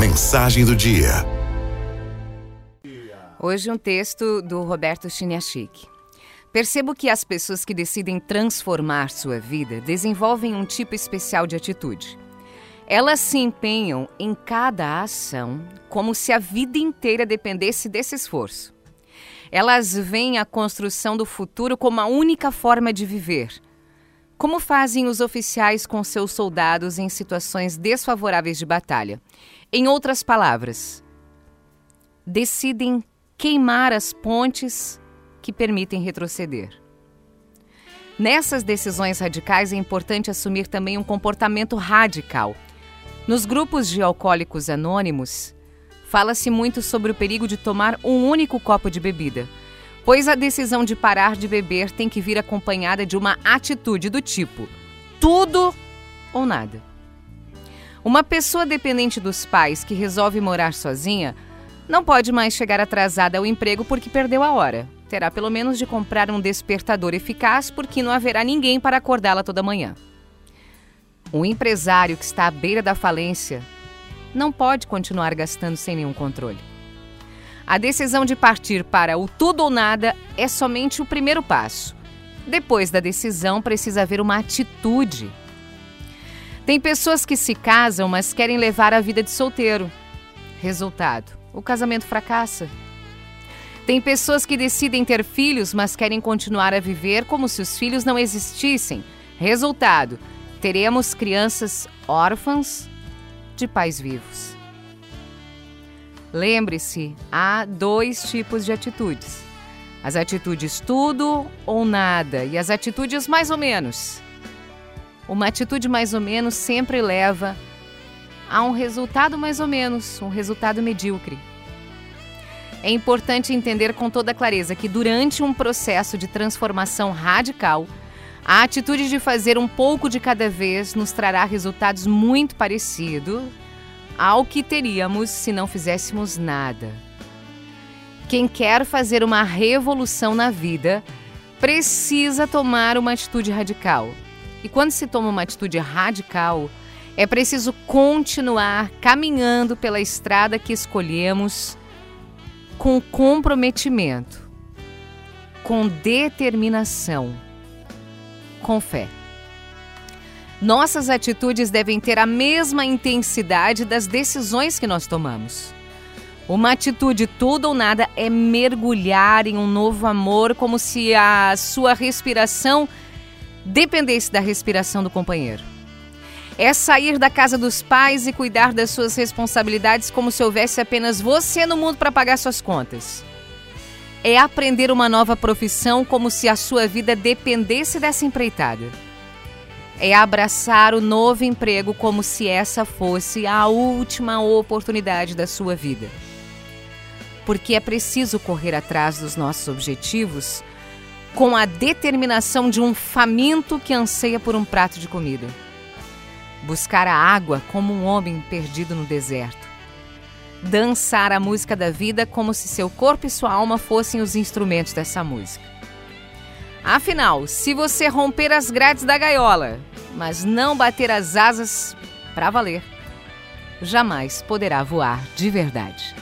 Mensagem do dia. Hoje um texto do Roberto Chiniachik. Percebo que as pessoas que decidem transformar sua vida desenvolvem um tipo especial de atitude. Elas se empenham em cada ação como se a vida inteira dependesse desse esforço. Elas veem a construção do futuro como a única forma de viver. Como fazem os oficiais com seus soldados em situações desfavoráveis de batalha? Em outras palavras, decidem queimar as pontes que permitem retroceder. Nessas decisões radicais é importante assumir também um comportamento radical nos grupos de alcoólicos anônimos, fala-se muito sobre o perigo de tomar um único copo de bebida, pois a decisão de parar de beber tem que vir acompanhada de uma atitude do tipo: tudo ou nada. Uma pessoa dependente dos pais que resolve morar sozinha não pode mais chegar atrasada ao emprego porque perdeu a hora. Terá pelo menos de comprar um despertador eficaz porque não haverá ninguém para acordá-la toda manhã. Um empresário que está à beira da falência não pode continuar gastando sem nenhum controle. A decisão de partir para o tudo ou nada é somente o primeiro passo. Depois da decisão, precisa haver uma atitude. Tem pessoas que se casam, mas querem levar a vida de solteiro. Resultado: o casamento fracassa. Tem pessoas que decidem ter filhos, mas querem continuar a viver como se os filhos não existissem. Resultado: teremos crianças órfãs de pais vivos. Lembre-se, há dois tipos de atitudes: as atitudes tudo ou nada e as atitudes mais ou menos. Uma atitude mais ou menos sempre leva a um resultado mais ou menos, um resultado medíocre. É importante entender com toda clareza que durante um processo de transformação radical, a atitude de fazer um pouco de cada vez nos trará resultados muito parecidos ao que teríamos se não fizéssemos nada. Quem quer fazer uma revolução na vida precisa tomar uma atitude radical. E quando se toma uma atitude radical, é preciso continuar caminhando pela estrada que escolhemos com comprometimento, com determinação com fé. Nossas atitudes devem ter a mesma intensidade das decisões que nós tomamos. Uma atitude tudo ou nada é mergulhar em um novo amor como se a sua respiração dependesse da respiração do companheiro. É sair da casa dos pais e cuidar das suas responsabilidades como se houvesse apenas você no mundo para pagar suas contas é aprender uma nova profissão como se a sua vida dependesse dessa empreitada. É abraçar o novo emprego como se essa fosse a última oportunidade da sua vida. Porque é preciso correr atrás dos nossos objetivos com a determinação de um faminto que anseia por um prato de comida. Buscar a água como um homem perdido no deserto dançar a música da vida como se seu corpo e sua alma fossem os instrumentos dessa música. Afinal, se você romper as grades da gaiola, mas não bater as asas para valer, jamais poderá voar de verdade.